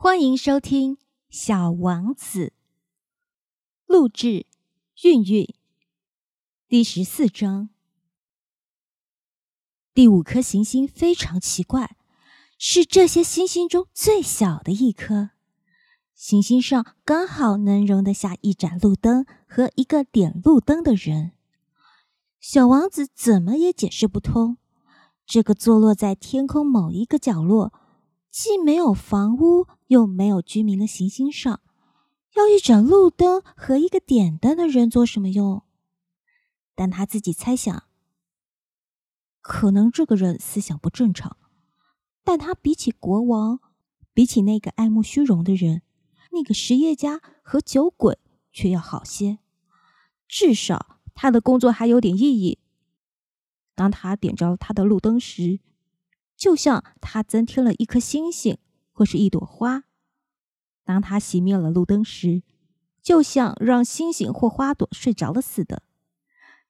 欢迎收听《小王子》，录制韵韵，第十四章。第五颗行星非常奇怪，是这些星星中最小的一颗。行星上刚好能容得下一盏路灯和一个点路灯的人。小王子怎么也解释不通，这个坐落在天空某一个角落。既没有房屋又没有居民的行星上，要一盏路灯和一个点灯的人做什么用？但他自己猜想，可能这个人思想不正常，但他比起国王，比起那个爱慕虚荣的人，那个实业家和酒鬼却要好些。至少他的工作还有点意义。当他点着他的路灯时。就像他增添了一颗星星，或是一朵花；当他熄灭了路灯时，就像让星星或花朵睡着了似的。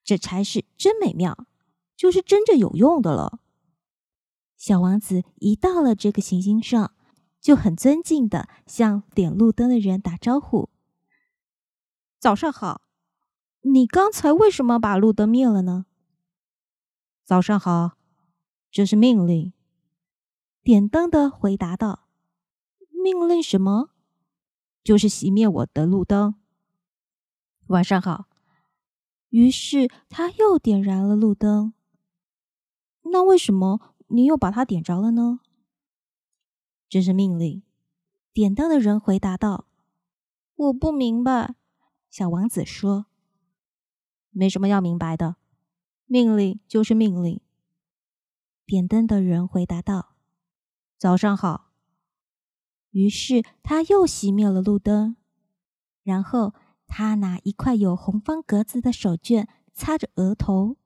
这差事真美妙，就是真正有用的了。小王子一到了这个行星上，就很尊敬的向点路灯的人打招呼：“早上好，你刚才为什么把路灯灭了呢？”“早上好，这是命令。”点灯的回答道：“命令什么？就是熄灭我的路灯。”晚上好。于是他又点燃了路灯。那为什么你又把它点着了呢？这是命令。点灯的人回答道：“我不明白。”小王子说：“没什么要明白的，命令就是命令。”点灯的人回答道。早上好。于是他又熄灭了路灯，然后他拿一块有红方格子的手绢擦着额头。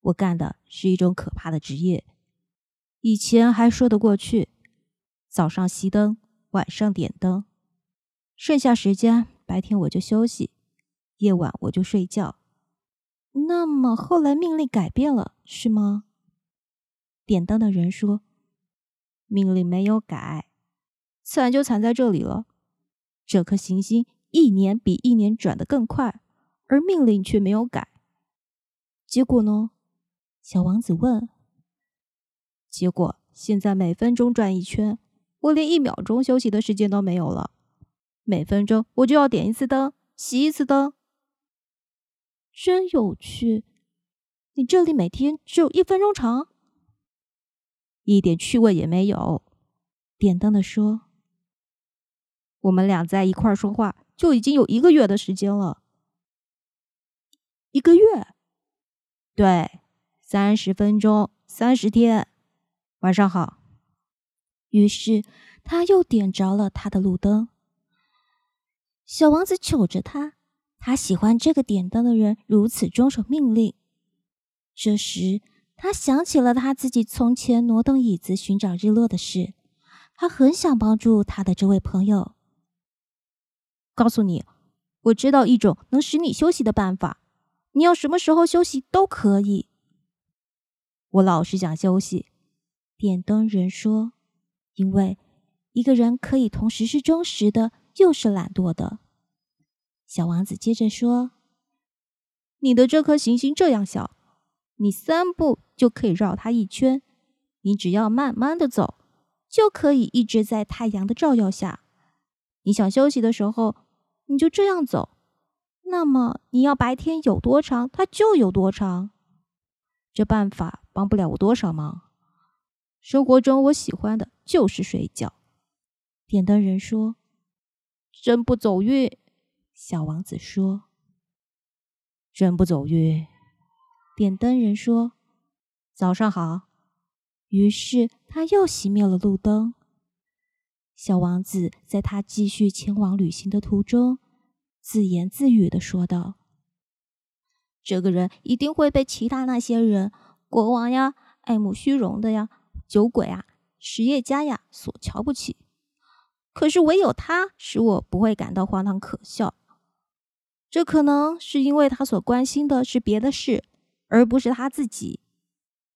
我干的是一种可怕的职业，以前还说得过去，早上熄灯，晚上点灯，剩下时间白天我就休息，夜晚我就睡觉。那么后来命令改变了，是吗？点灯的人说。命令没有改，惨就惨在这里了。这颗行星一年比一年转得更快，而命令却没有改。结果呢？小王子问。结果现在每分钟转一圈，我连一秒钟休息的时间都没有了。每分钟我就要点一次灯，熄一次灯。真有趣！你这里每天只有一分钟长。一点趣味也没有，点灯的说：“我们俩在一块儿说话，就已经有一个月的时间了。一个月？对，三十分钟，三十天。晚上好。”于是他又点着了他的路灯。小王子瞅着他，他喜欢这个点灯的人如此遵守命令。这时。他想起了他自己从前挪动椅子寻找日落的事，他很想帮助他的这位朋友。告诉你，我知道一种能使你休息的办法，你要什么时候休息都可以。我老是想休息，点灯人说，因为一个人可以同时是忠实的，又是懒惰的。小王子接着说：“你的这颗行星这样小。”你三步就可以绕它一圈，你只要慢慢的走，就可以一直在太阳的照耀下。你想休息的时候，你就这样走。那么你要白天有多长，它就有多长。这办法帮不了我多少忙。生活中我喜欢的就是睡觉。点灯人说：“真不走运。”小王子说：“真不走运。”点灯人说：“早上好。”于是他又熄灭了路灯。小王子在他继续前往旅行的途中，自言自语的说道：“这个人一定会被其他那些人——国王呀、爱慕虚荣的呀、酒鬼啊、实业家呀——所瞧不起。可是唯有他使我不会感到荒唐可笑。这可能是因为他所关心的是别的事。”而不是他自己。